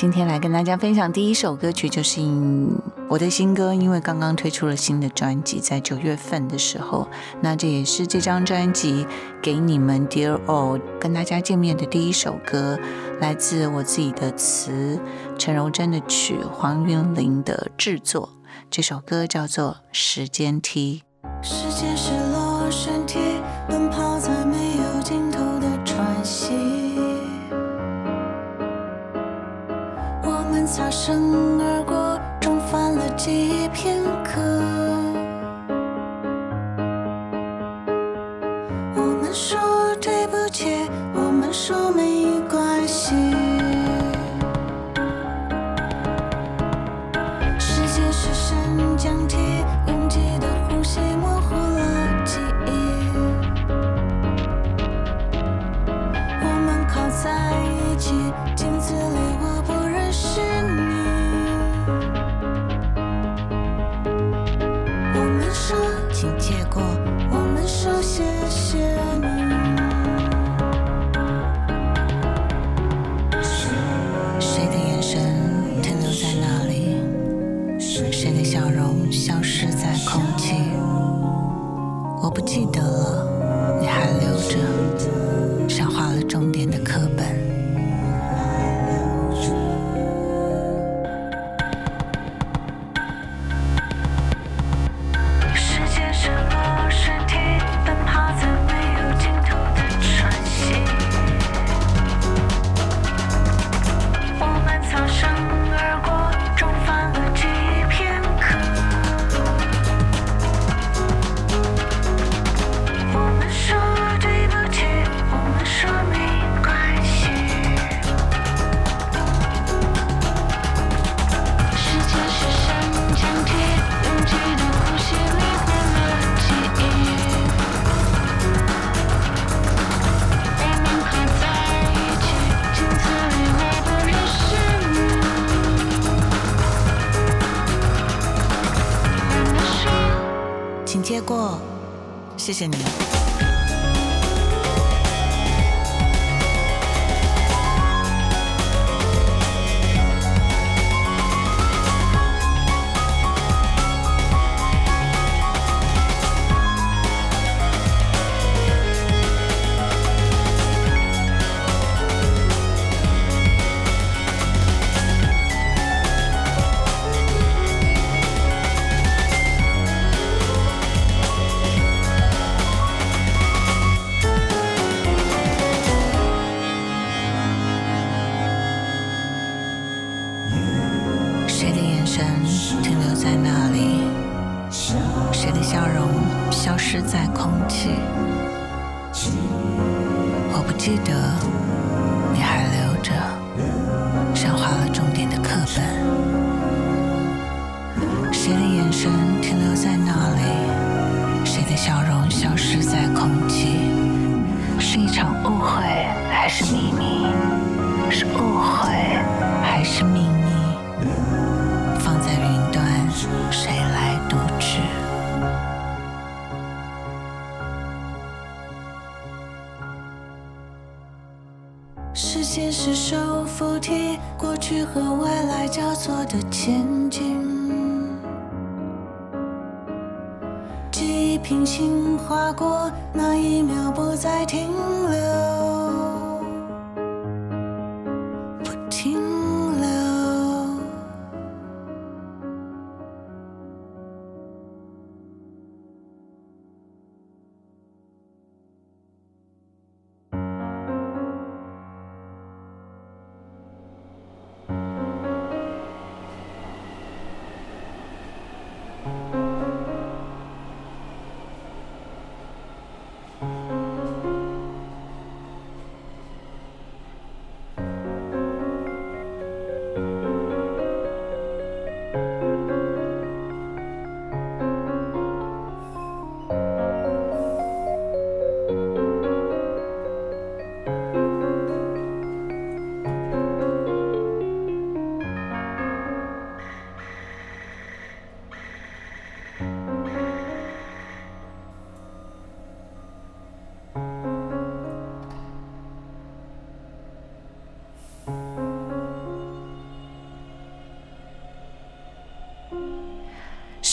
今天来跟大家分享第一首歌曲，就是我的新歌，因为刚刚推出了新的专辑，在九月份的时候，那这也是这张专辑给你们 Dear All 跟大家见面的第一首歌，来自我自己的词，陈柔贞的曲，黄韵玲的制作。这首歌叫做《时间梯》。时间是落身体，奔跑在擦身而过，重返了记忆片刻。我们说对不起，我们说没谢谢你。我的前进。记忆平行划过，那一秒不再，停留。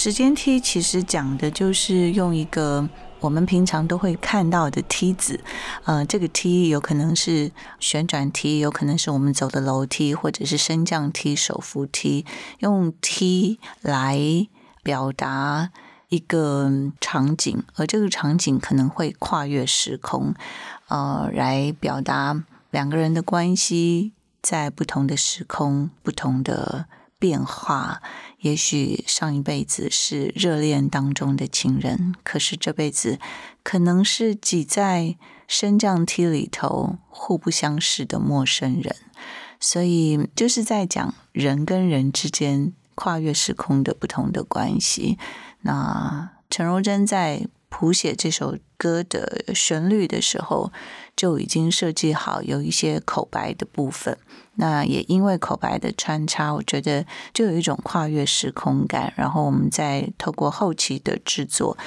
时间梯其实讲的就是用一个我们平常都会看到的梯子，呃，这个梯有可能是旋转梯，有可能是我们走的楼梯，或者是升降梯、手扶梯，用梯来表达一个场景，而这个场景可能会跨越时空，呃，来表达两个人的关系在不同的时空、不同的变化。也许上一辈子是热恋当中的情人，可是这辈子可能是挤在升降梯里头互不相识的陌生人。所以就是在讲人跟人之间跨越时空的不同的关系。那陈柔贞在谱写这首歌的旋律的时候，就已经设计好有一些口白的部分。那也因为口白的穿插，我觉得就有一种跨越时空感。然后我们再透过后期的制作，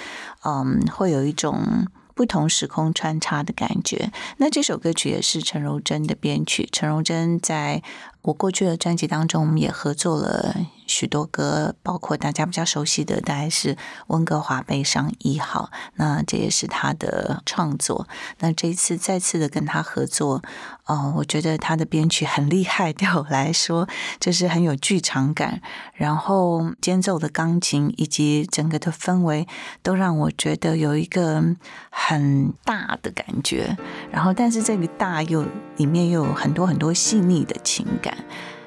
嗯，会有一种不同时空穿插的感觉。那这首歌曲也是陈柔贞的编曲。陈柔贞在我过去的专辑当中，我们也合作了。许多歌，包括大家比较熟悉的，大概是温哥华悲伤一号。那这也是他的创作。那这一次再次的跟他合作，哦，我觉得他的编曲很厉害，对我来说就是很有剧场感。然后间奏的钢琴以及整个的氛围，都让我觉得有一个很大的感觉。然后，但是这个大又里面又有很多很多细腻的情感。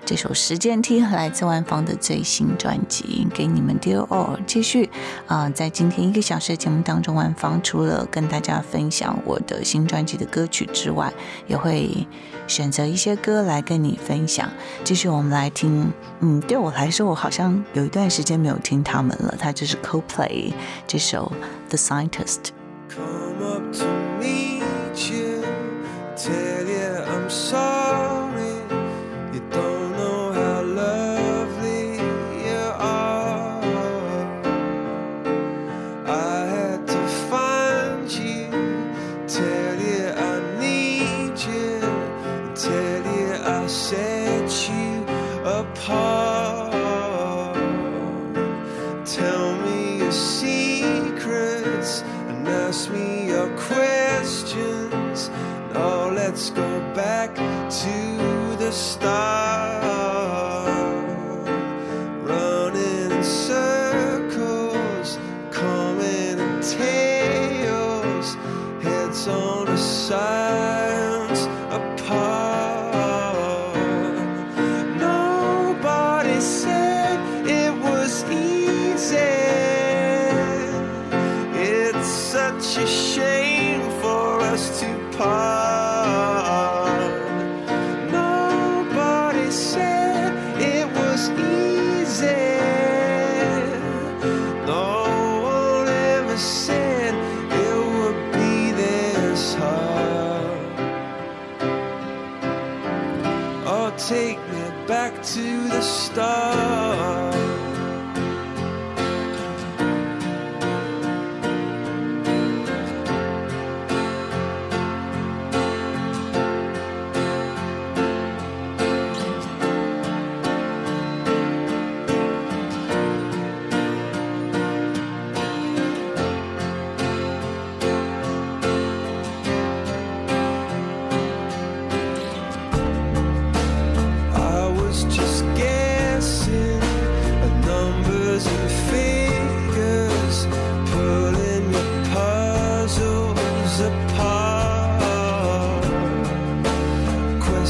这首《时间梯》来自万芳的最新专辑，给你们 Dear All。继续啊，在今天一个小时的节目当中，万芳除了跟大家分享我的新专辑的歌曲之外，也会选择一些歌来跟你分享。继续，我们来听。嗯，对我来说，我好像有一段时间没有听他们了。他就是 Co-Play 这首《The Scientist》。听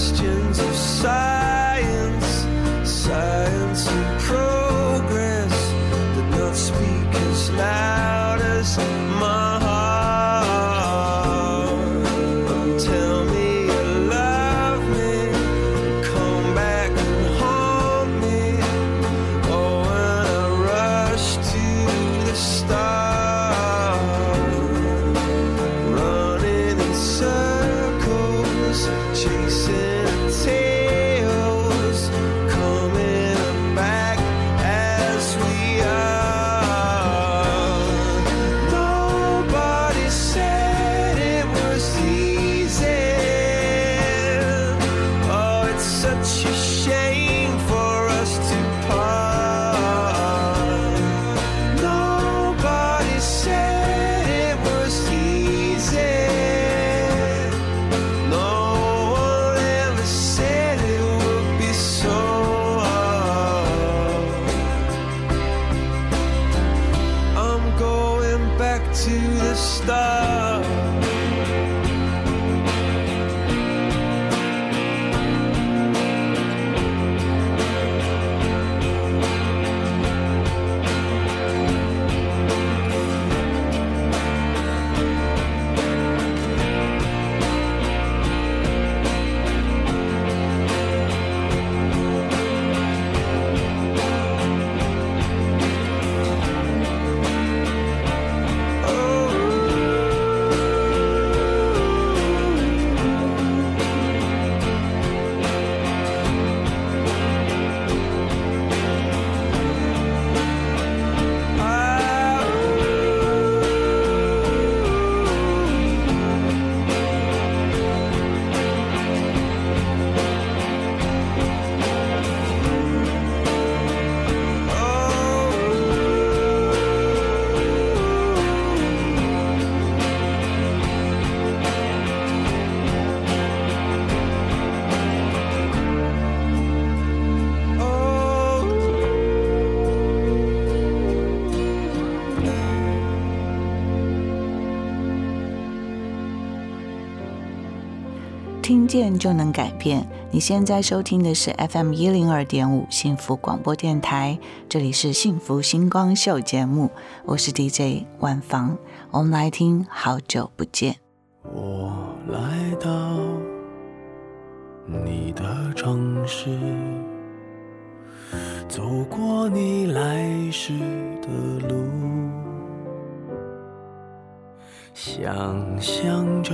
questions of science. science. 见就能改变。你现在收听的是 FM 一零二点五幸福广播电台，这里是幸福星光秀节目，我是 DJ 万芳。我们来听《好久不见》。我来到你的城市，走过你来时的路，想象着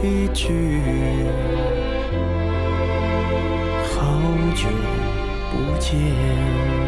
一句，好久不见。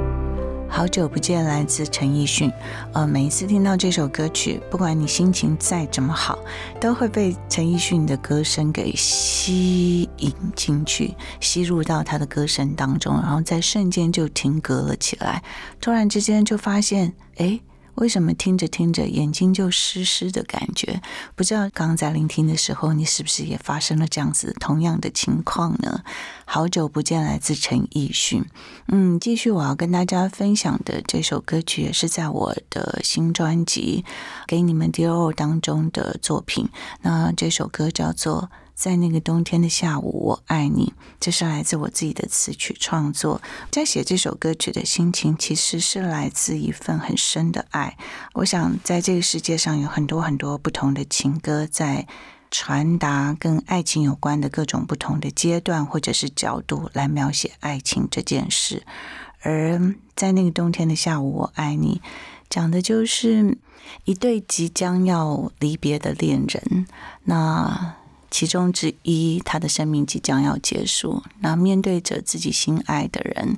好久不见，来自陈奕迅。呃，每一次听到这首歌曲，不管你心情再怎么好，都会被陈奕迅的歌声给吸引进去，吸入到他的歌声当中，然后在瞬间就停格了起来。突然之间就发现，哎。为什么听着听着眼睛就湿湿的感觉？不知道刚刚在聆听的时候，你是不是也发生了这样子同样的情况呢？好久不见，来自陈奕迅。嗯，继续我要跟大家分享的这首歌曲，也是在我的新专辑《给你们 Dior》当中的作品。那这首歌叫做。在那个冬天的下午，我爱你。这是来自我自己的词曲创作。在写这首歌曲的心情，其实是来自一份很深的爱。我想，在这个世界上有很多很多不同的情歌，在传达跟爱情有关的各种不同的阶段或者是角度来描写爱情这件事。而在那个冬天的下午，我爱你，讲的就是一对即将要离别的恋人。那其中之一，他的生命即将要结束。那面对着自己心爱的人，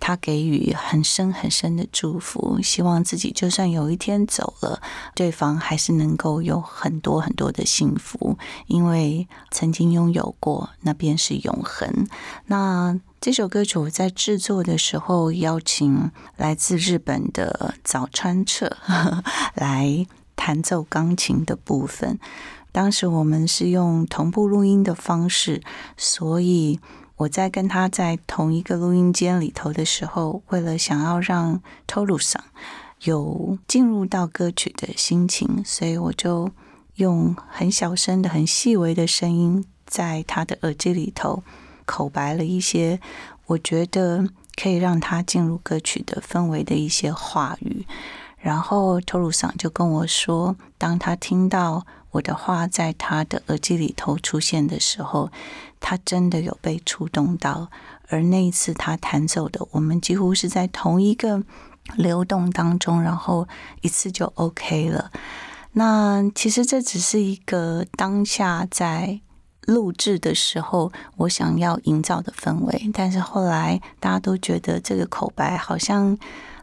他给予很深很深的祝福，希望自己就算有一天走了，对方还是能够有很多很多的幸福，因为曾经拥有过，那便是永恒。那这首歌曲我在制作的时候，邀请来自日本的早川彻 来弹奏钢琴的部分。当时我们是用同步录音的方式，所以我在跟他在同一个录音间里头的时候，为了想要让 Toru 桑有进入到歌曲的心情，所以我就用很小声的、很细微的声音，在他的耳机里头口白了一些，我觉得可以让他进入歌曲的氛围的一些话语。然后 Toru 桑就跟我说，当他听到。我的话在他的耳机里头出现的时候，他真的有被触动到。而那一次他弹奏的，我们几乎是在同一个流动当中，然后一次就 OK 了。那其实这只是一个当下在录制的时候我想要营造的氛围，但是后来大家都觉得这个口白好像。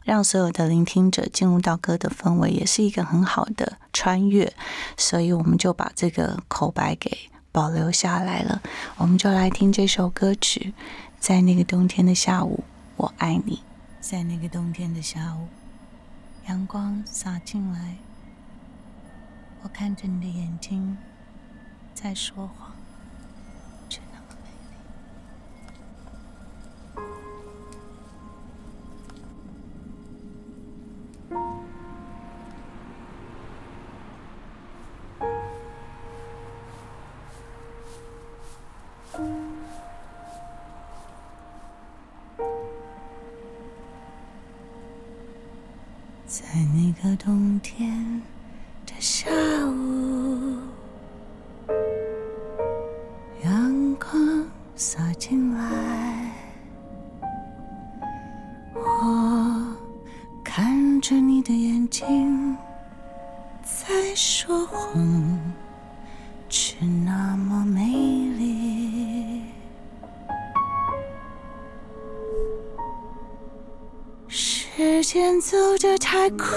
让所有的聆听者进入到歌的氛围，也是一个很好的穿越，所以我们就把这个口白给保留下来了。我们就来听这首歌曲，在那个冬天的下午，我爱你。在那个冬天的下午，阳光洒进来，我看着你的眼睛在说谎。在那个冬天的下午，阳光洒进来，我看着你的眼睛在说谎，却那么美间走得太快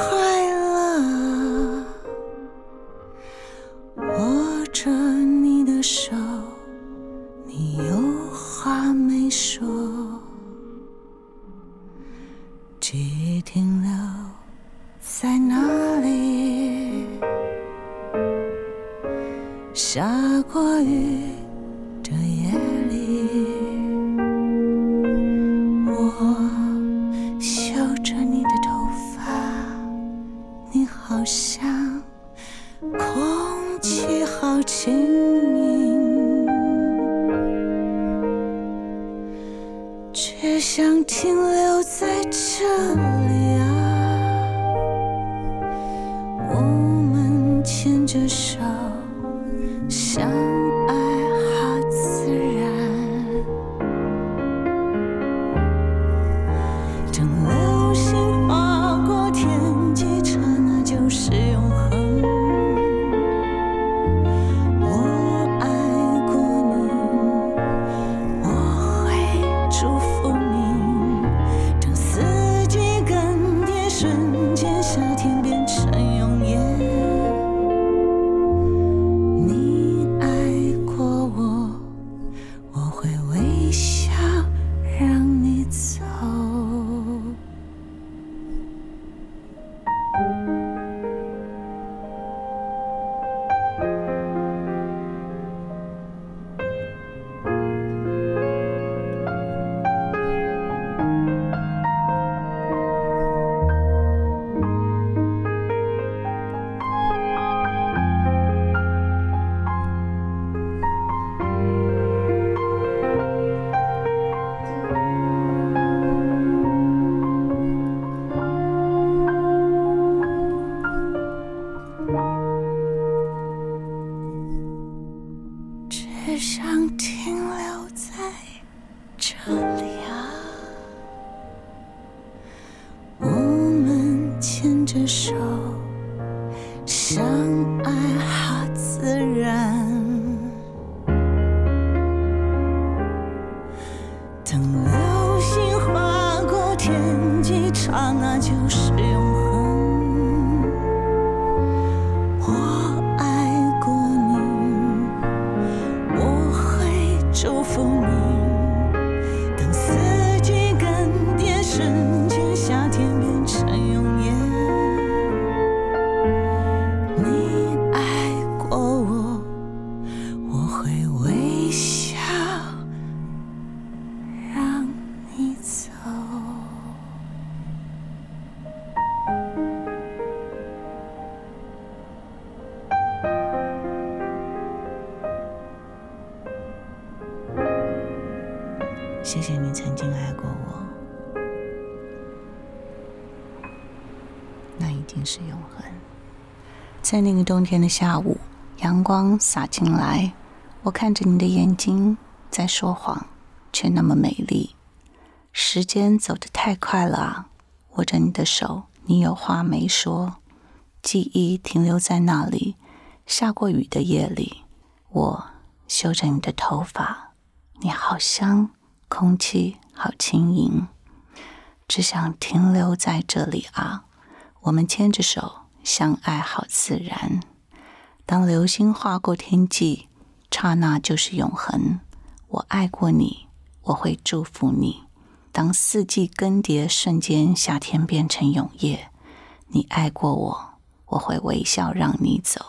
了，握着你的手，在那个冬天的下午，阳光洒进来，我看着你的眼睛在说谎，却那么美丽。时间走得太快了啊！握着你的手，你有话没说，记忆停留在那里。下过雨的夜里，我嗅着你的头发，你好香，空气好轻盈，只想停留在这里啊！我们牵着手。相爱好自然，当流星划过天际，刹那就是永恒。我爱过你，我会祝福你。当四季更迭，瞬间夏天变成永夜，你爱过我，我会微笑让你走。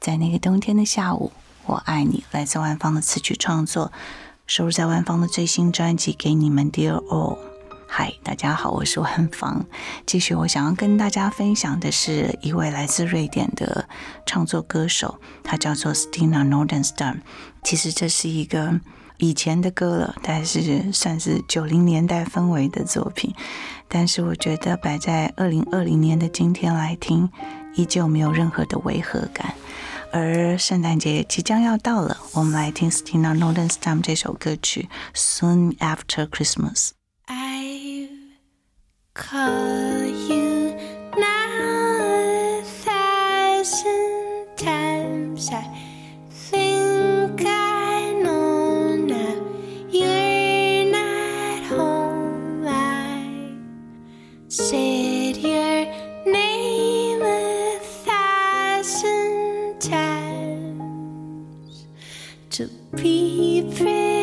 在那个冬天的下午，我爱你。来自万芳的词曲创作，收录在万芳的最新专辑《给你们 Dear All》。嗨，大家好，我是万芳。继续，我想要跟大家分享的是一位来自瑞典的创作歌手，他叫做 Stina Nordenstam。其实这是一个以前的歌了，但是算是九零年代氛围的作品。但是我觉得摆在二零二零年的今天来听，依旧没有任何的违和感。而圣诞节即将要到了，我们来听 Stina Nordenstam 这首歌曲《Soon After Christmas》。Call you now a thousand times. I think I know now you're not home. I said your name a thousand times to be prepared.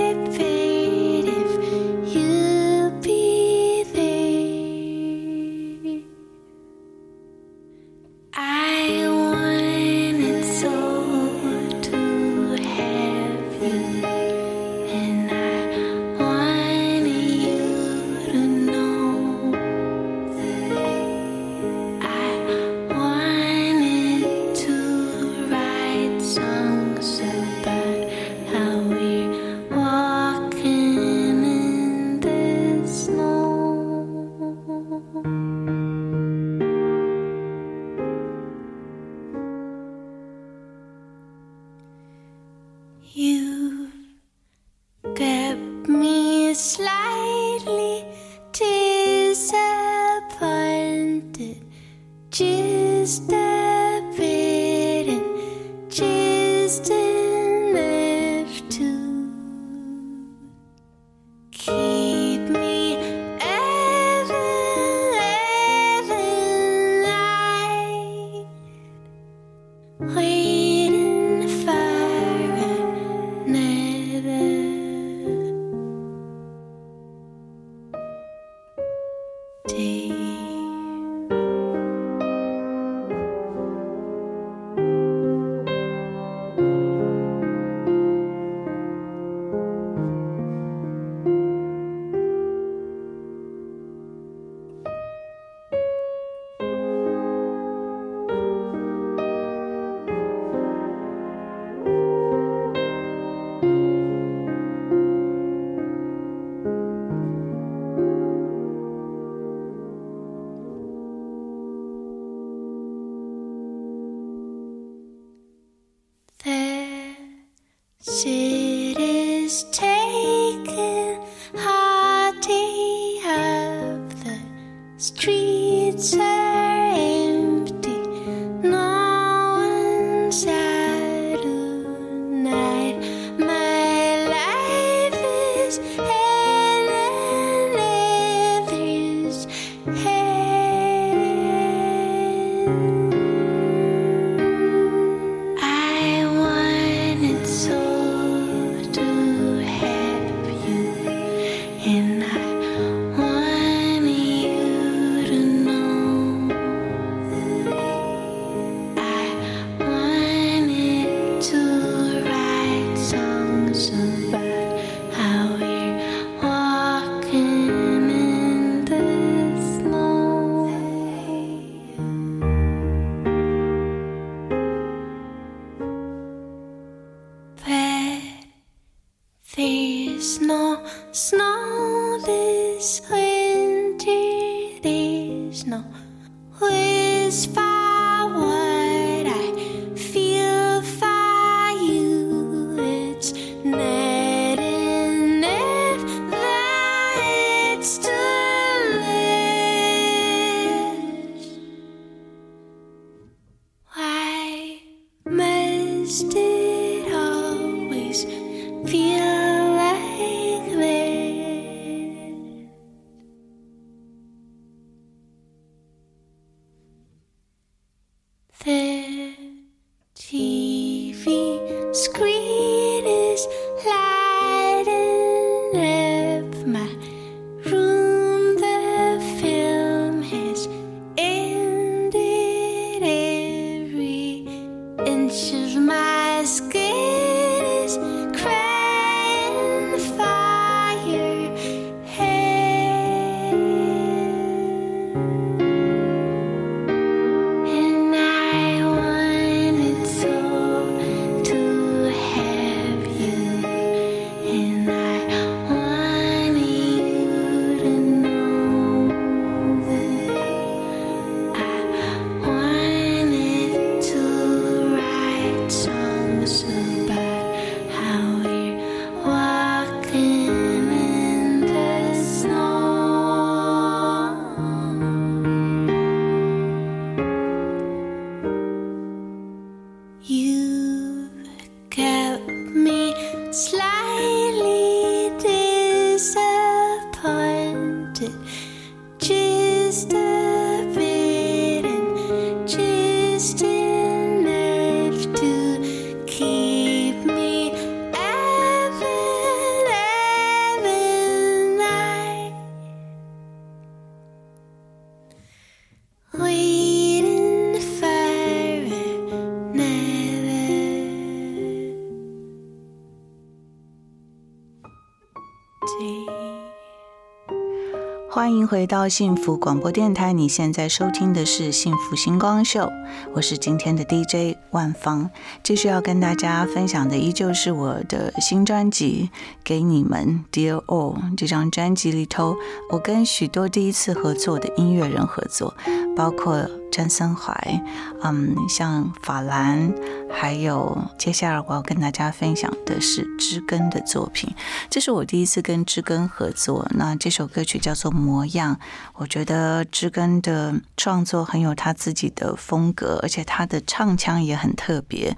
回到幸福广播电台，你现在收听的是幸福星光秀，我是今天的 DJ 万芳。继续要跟大家分享的依旧是我的新专辑《给你们 Dear All》这张专辑里头，我跟许多第一次合作的音乐人合作，包括詹森怀，嗯，像法兰，还有接下来我要跟大家分享的是知根的作品。这是我第一次跟知根合作，那这首歌曲叫做《模样》。我觉得知根的创作很有他自己的风格，而且他的唱腔也很特别。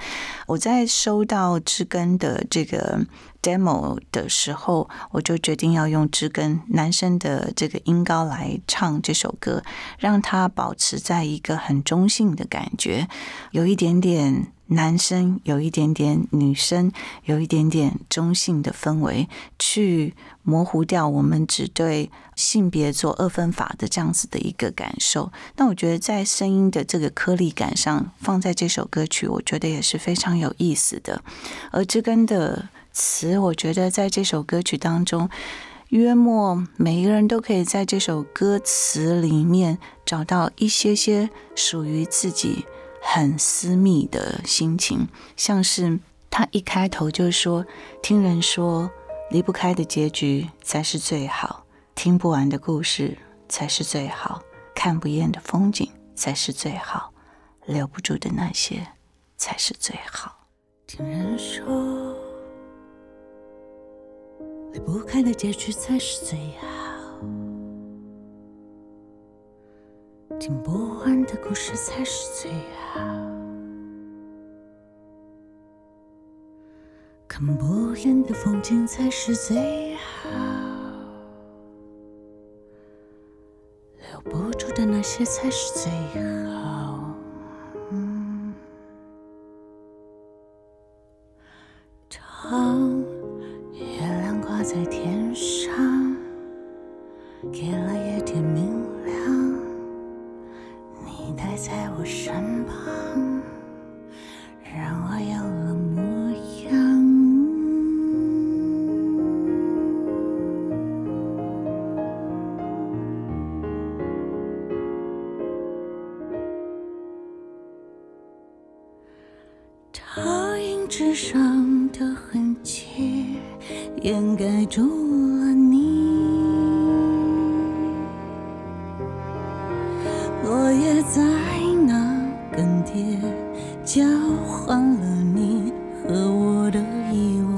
我在收到知根的这个 demo 的时候，我就决定要用知根男生的这个音高来唱这首歌，让它保持在一个很中性的感觉，有一点点男生，有一点点女生，有一点点中性的氛围，去模糊掉我们只对性别做二分法的这样子的一个感受。那我觉得在声音的这个颗粒感上，放在这首歌曲，我觉得也是非常有意思的。而知根的词，我觉得在这首歌曲当中，约莫每一个人都可以在这首歌词里面找到一些些属于自己很私密的心情，像是他一开头就说：“听人说，离不开的结局才是最好，听不完的故事才是最好，看不厌的风景才是最好，留不住的那些才是最好。”听人说，解不开的结局才是最好，听不完的故事才是最好，看不厌的风景才是最好，留不住的那些才是最好。嗯。在天上，给了夜点明亮，你待在我身旁，让我有了模样。倒影纸上的痕迹，掩盖住了你。落叶在那更迭，交换了你和我的依偎。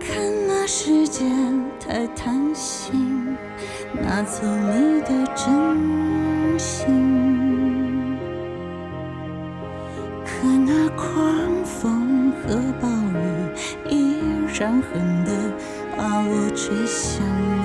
看那时间太贪心，拿走你的真心。伤痕的把我吹向。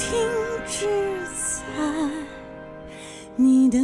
停止在你的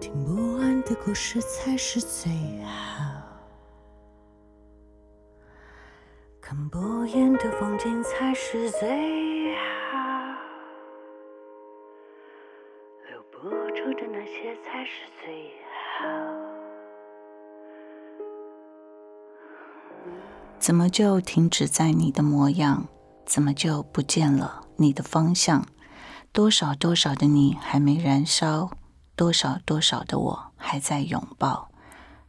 听不完的故事才是最好。看不厌的风景才是最好，留不住的那些才是最好。怎么就停止在你的模样？怎么就不见了你的方向？多少多少的你还没燃烧，多少多少的我还在拥抱，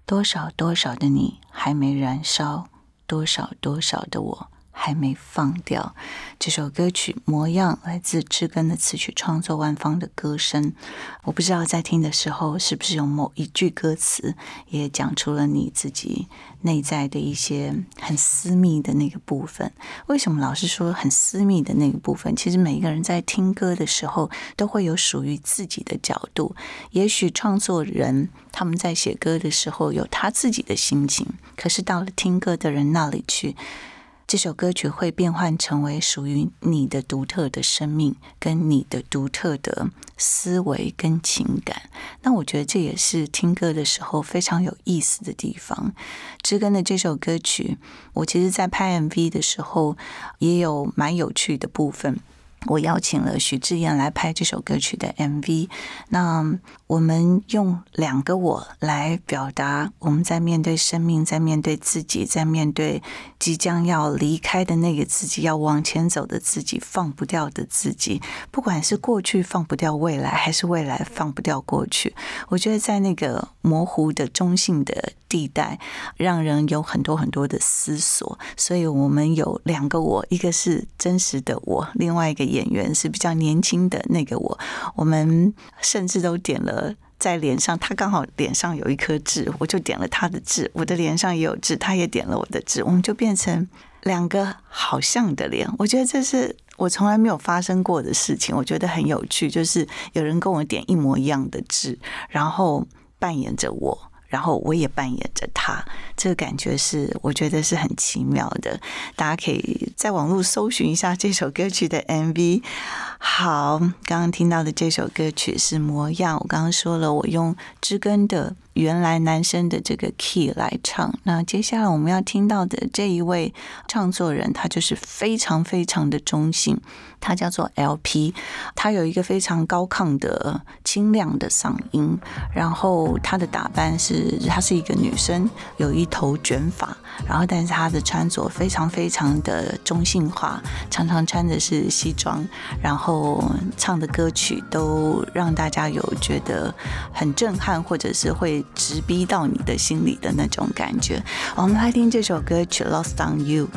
多少多少的你还没燃烧，多少多少的我还没放掉。这首歌曲《模样》来自知根的词曲创作万芳的歌声。我不知道在听的时候是不是有某一句歌词也讲出了你自己内在的一些很私密的那个部分。为什么老是说很私密的那个部分？其实每一个人在听歌的时候都会有属于自己的角度。也许创作人他们在写歌的时候有他自己的心情，可是到了听歌的人那里去。这首歌曲会变换成为属于你的独特的生命，跟你的独特的思维跟情感。那我觉得这也是听歌的时候非常有意思的地方。知根的这首歌曲，我其实在拍 MV 的时候也有蛮有趣的部分。我邀请了许志燕来拍这首歌曲的 MV。那我们用两个我来表达我们在面对生命，在面对自己，在面对即将要离开的那个自己，要往前走的自己，放不掉的自己。不管是过去放不掉未来，还是未来放不掉过去，我觉得在那个模糊的中性的地带，让人有很多很多的思索。所以我们有两个我，一个是真实的我，另外一个演员是比较年轻的那个我。我们甚至都点了在脸上，他刚好脸上有一颗痣，我就点了他的痣；我的脸上也有痣，他也点了我的痣，我们就变成两个好像的脸。我觉得这是我从来没有发生过的事情，我觉得很有趣，就是有人跟我点一模一样的痣，然后扮演着我。然后我也扮演着他，这个感觉是我觉得是很奇妙的。大家可以在网络搜寻一下这首歌曲的 MV。好，刚刚听到的这首歌曲是《模样》，我刚刚说了，我用知根的原来男生的这个 key 来唱。那接下来我们要听到的这一位创作人，他就是非常非常的中性。他叫做 LP，他有一个非常高亢的清亮的嗓音，然后他的打扮是，她是一个女生，有一头卷发，然后但是他的穿着非常非常的中性化，常常穿的是西装，然后唱的歌曲都让大家有觉得很震撼，或者是会直逼到你的心里的那种感觉。我们来听这首歌曲《Lost on You》。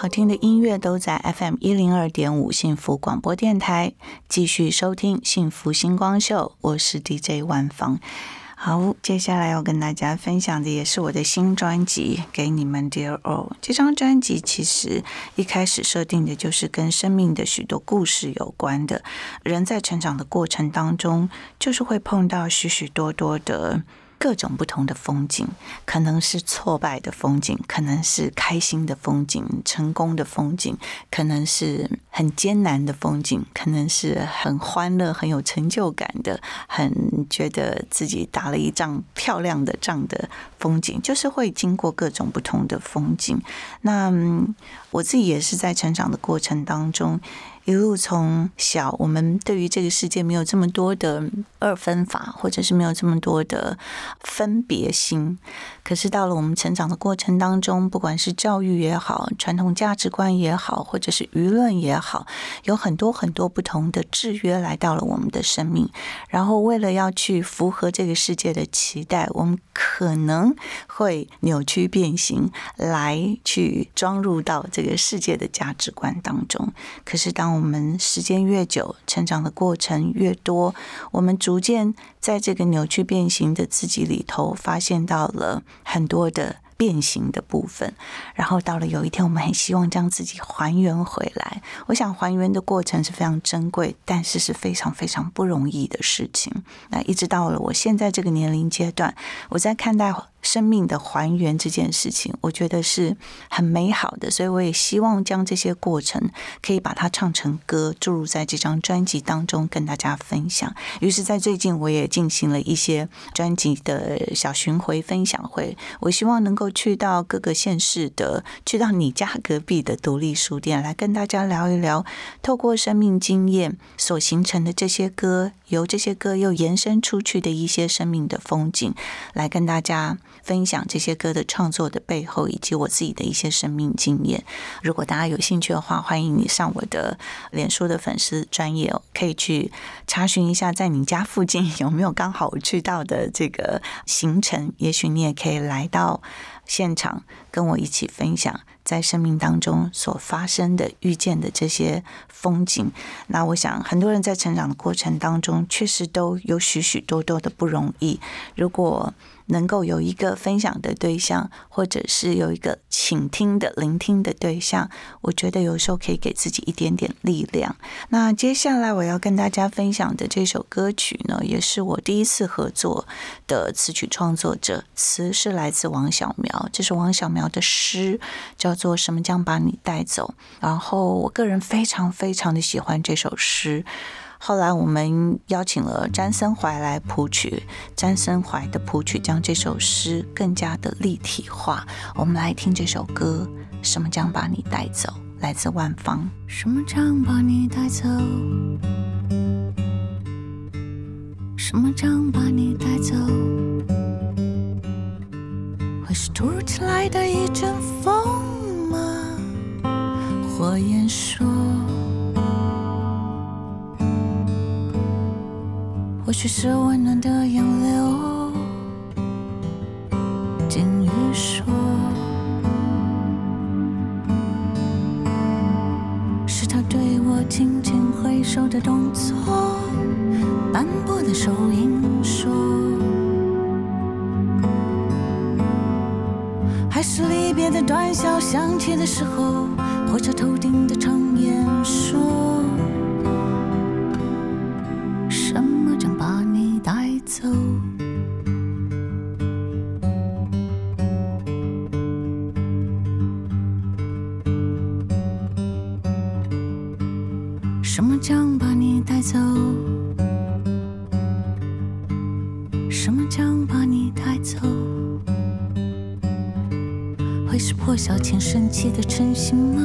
好听的音乐都在 FM 一零二点五幸福广播电台，继续收听幸福星光秀，我是 DJ 万芳。好，接下来要跟大家分享的也是我的新专辑《给你们 Dear All》。这张专辑其实一开始设定的就是跟生命的许多故事有关的。人在成长的过程当中，就是会碰到许许多多的。各种不同的风景，可能是挫败的风景，可能是开心的风景，成功的风景，可能是很艰难的风景，可能是很欢乐、很有成就感的，很觉得自己打了一仗漂亮的仗的风景，就是会经过各种不同的风景。那我自己也是在成长的过程当中。一路从小，我们对于这个世界没有这么多的二分法，或者是没有这么多的分别心。可是到了我们成长的过程当中，不管是教育也好，传统价值观也好，或者是舆论也好，有很多很多不同的制约来到了我们的生命。然后为了要去符合这个世界的期待，我们可能会扭曲变形，来去装入到这个世界的价值观当中。可是当我们时间越久，成长的过程越多，我们逐渐在这个扭曲变形的自己里头，发现到了很多的变形的部分。然后到了有一天，我们很希望将自己还原回来。我想还原的过程是非常珍贵，但是是非常非常不容易的事情。那一直到了我现在这个年龄阶段，我在看待。生命的还原这件事情，我觉得是很美好的，所以我也希望将这些过程可以把它唱成歌，注入在这张专辑当中跟大家分享。于是，在最近我也进行了一些专辑的小巡回分享会，我希望能够去到各个县市的，去到你家隔壁的独立书店，来跟大家聊一聊，透过生命经验所形成的这些歌，由这些歌又延伸出去的一些生命的风景，来跟大家。分享这些歌的创作的背后，以及我自己的一些生命经验。如果大家有兴趣的话，欢迎你上我的脸书的粉丝专业，可以去查询一下，在你家附近有没有刚好我去到的这个行程。也许你也可以来到现场，跟我一起分享在生命当中所发生的、遇见的这些风景。那我想，很多人在成长的过程当中，确实都有许许多多的不容易。如果能够有一个分享的对象，或者是有一个倾听的、聆听的对象，我觉得有时候可以给自己一点点力量。那接下来我要跟大家分享的这首歌曲呢，也是我第一次合作的词曲创作者，词是来自王小苗，这是王小苗的诗，叫做《什么将把你带走》。然后我个人非常非常的喜欢这首诗。后来我们邀请了詹森怀来谱曲，詹森怀的谱曲将这首诗更加的立体化。我们来听这首歌，《什么将把你带走》，来自万芳。什么将把你带走？什么将把你带走？会是突如其来的一阵风吗？火焰说，或许是温暖的洋流。鲸鱼说，是他对我轻轻挥手的动作。斑驳的手印说，还是离别的短笑响起的时候，火车头顶的长烟说，带走？什么将把你带走？什么将把你带走？会是破晓前升起的晨星吗？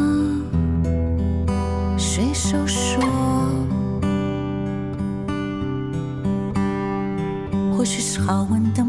水手说或许是好闻的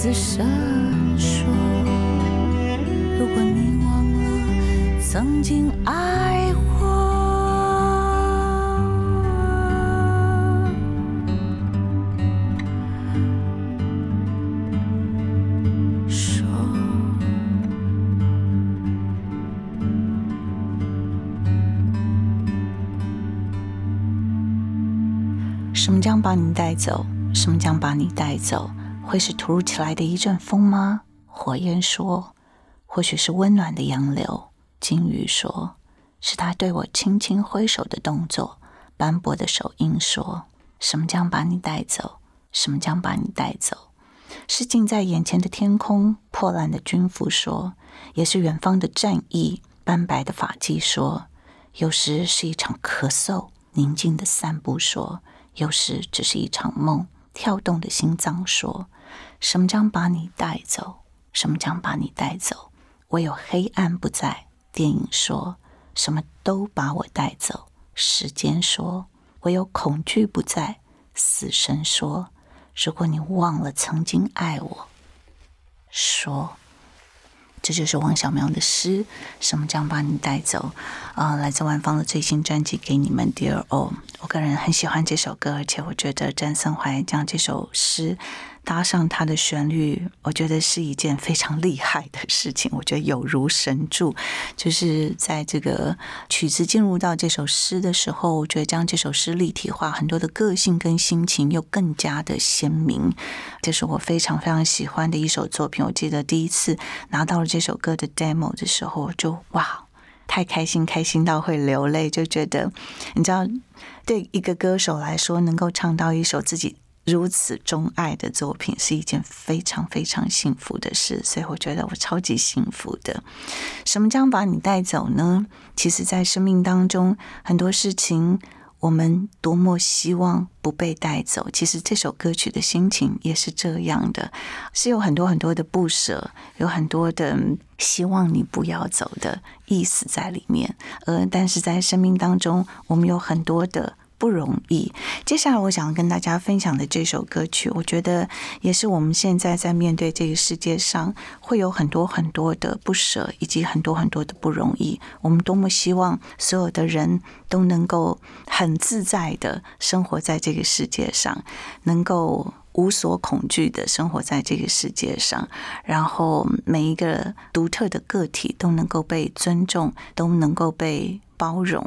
死神说，如果你忘了曾经爱过。说。什么将把你带走？什么将把你带走？会是突如其来的一阵风吗？火焰说，或许是温暖的洋流。金鱼说，是他对我轻轻挥手的动作。斑驳的手印说，什么将把你带走？什么将把你带走？是近在眼前的天空，破烂的军服说，也是远方的战役，斑白的发髻说，有时是一场咳嗽，宁静的散步说，有时只是一场梦，跳动的心脏说，什么将把你带走？什么将把你带走？唯有黑暗不在。电影说，什么都把我带走。时间说，唯有恐惧不在。死神说，如果你忘了曾经爱我，说。这就是王小苗的诗，什么将把你带走？啊、来自万芳的最新专辑《给你们 Dear All》，我个人很喜欢这首歌，而且我觉得詹森怀将这首诗搭上它的旋律，我觉得是一件非常厉害的事情。我觉得有如神助，就是在这个曲子进入到这首诗的时候，我觉得将这首诗立体化，很多的个性跟心情又更加的鲜明。这是我非常非常喜欢的一首作品。我记得第一次拿到了这首歌的 demo 的时候，就哇，太开心，开心到会流泪，就觉得你知道，对一个歌手来说，能够唱到一首自己。如此钟爱的作品是一件非常非常幸福的事，所以我觉得我超级幸福的。什么将把你带走呢？其实，在生命当中，很多事情我们多么希望不被带走。其实这首歌曲的心情也是这样的，是有很多很多的不舍，有很多的希望你不要走的意思在里面。而但是在生命当中，我们有很多的。不容易。接下来我想跟大家分享的这首歌曲，我觉得也是我们现在在面对这个世界上会有很多很多的不舍，以及很多很多的不容易。我们多么希望所有的人都能够很自在的生活在这个世界上，能够。无所恐惧的生活在这个世界上，然后每一个独特的个体都能够被尊重，都能够被包容，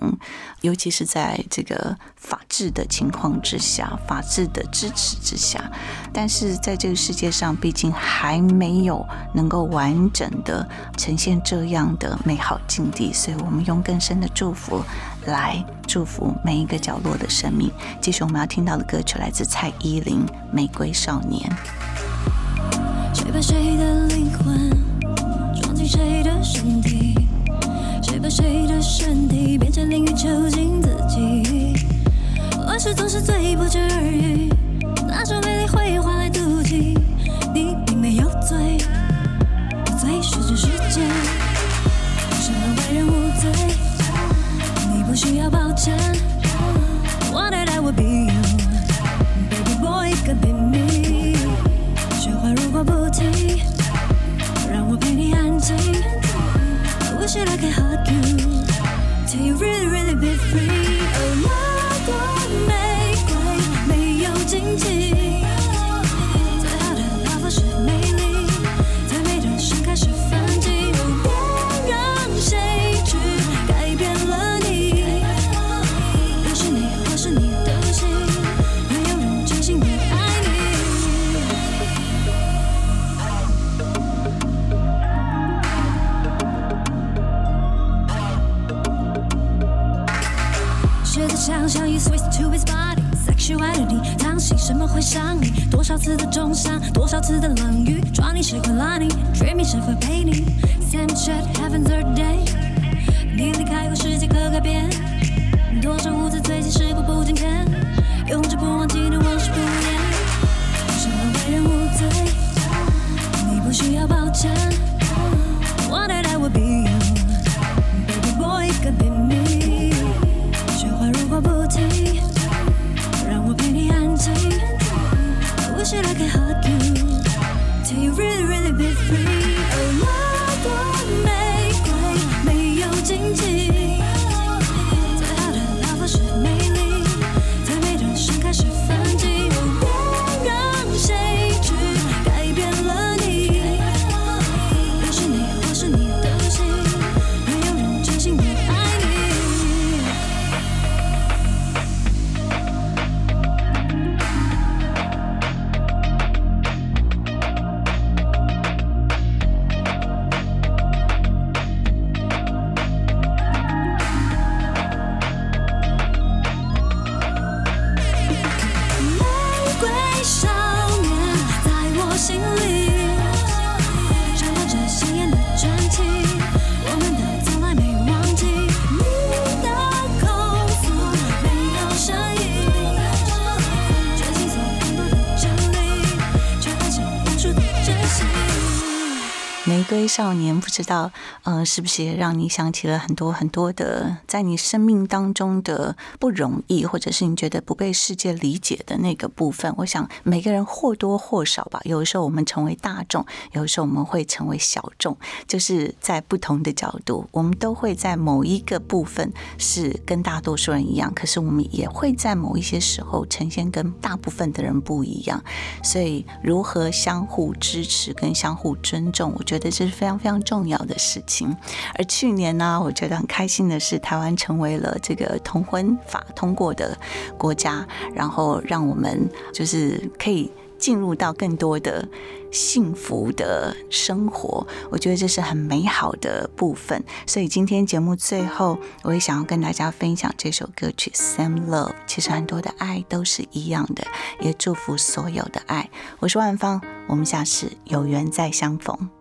尤其是在这个法治的情况之下，法治的支持之下。但是在这个世界上，毕竟还没有能够完整的呈现这样的美好境地，所以我们用更深的祝福来祝福每一个角落的生命。继续我们要听到的歌曲来自蔡依林《玫瑰少年》。谁把谁的灵魂装进谁的身体？谁把谁的身体变成囹圄囚禁自己？乱世总是最不缺而语拿种美丽会换来妒忌。你并没有罪有罪是这世界。什么为人无罪你不需要抱歉 one day i will be you baby boy and you gon'be me wishing I could hug you. Till you really, really be free. 追少年，不知道，呃，是不是也让你想起了很多很多的在你生命当中的不容易，或者是你觉得不被世界理解的那个部分？我想每个人或多或少吧，有的时候我们成为大众，有的时候我们会成为小众，就是在不同的角度，我们都会在某一个部分是跟大多数人一样，可是我们也会在某一些时候呈现跟大部分的人不一样。所以，如何相互支持跟相互尊重，我觉得这是非常非常重要的事情。而去年呢，我觉得很开心的是，台湾成为了这个同婚法通过的国家，然后让我们就是可以进入到更多的幸福的生活，我觉得这是很美好的部分。所以今天节目最后，我也想要跟大家分享这首歌曲《Same Love》。其实很多的爱都是一样的，也祝福所有的爱。我是万芳，我们下次有缘再相逢。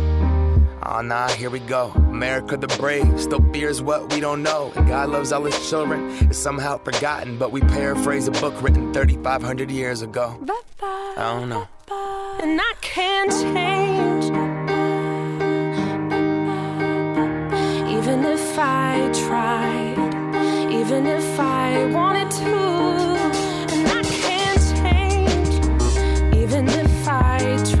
Oh nah, here we go. America the brave still fears what we don't know. And God loves all his children. It's somehow forgotten, but we paraphrase a book written 3,500 years ago. I don't know. and I can't change. Even if I tried, even if I wanted to, and I can't change. Even if I tried,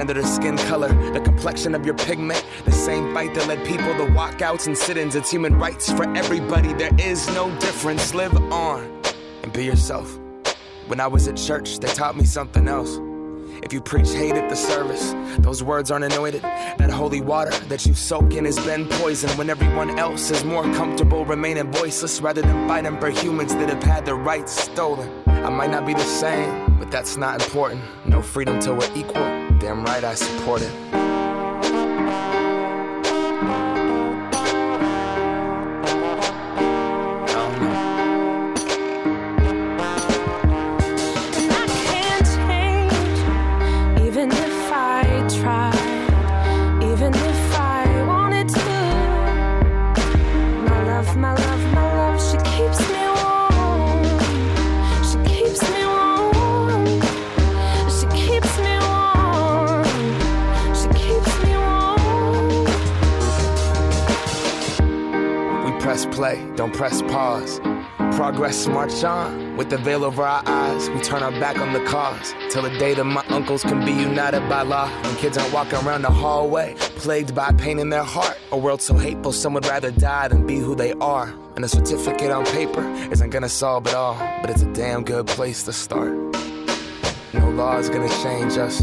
gender to skin color, the complexion of your pigment. The same fight that led people to walkouts and sit ins. It's human rights for everybody. There is no difference. Live on and be yourself. When I was at church, they taught me something else. If you preach hate at the service, those words aren't anointed. That holy water that you soak in has been poisoned when everyone else is more comfortable remaining voiceless rather than fighting for humans that have had their rights stolen. I might not be the same, but that's not important. No freedom till we're equal. Damn right I support it. Don't press pause. Progress march on. With the veil over our eyes, we turn our back on the cause. Till the day that my uncles can be united by law. When kids aren't walking around the hallway, plagued by pain in their heart. A world so hateful, some would rather die than be who they are. And a certificate on paper isn't gonna solve it all, but it's a damn good place to start. No law is gonna change us.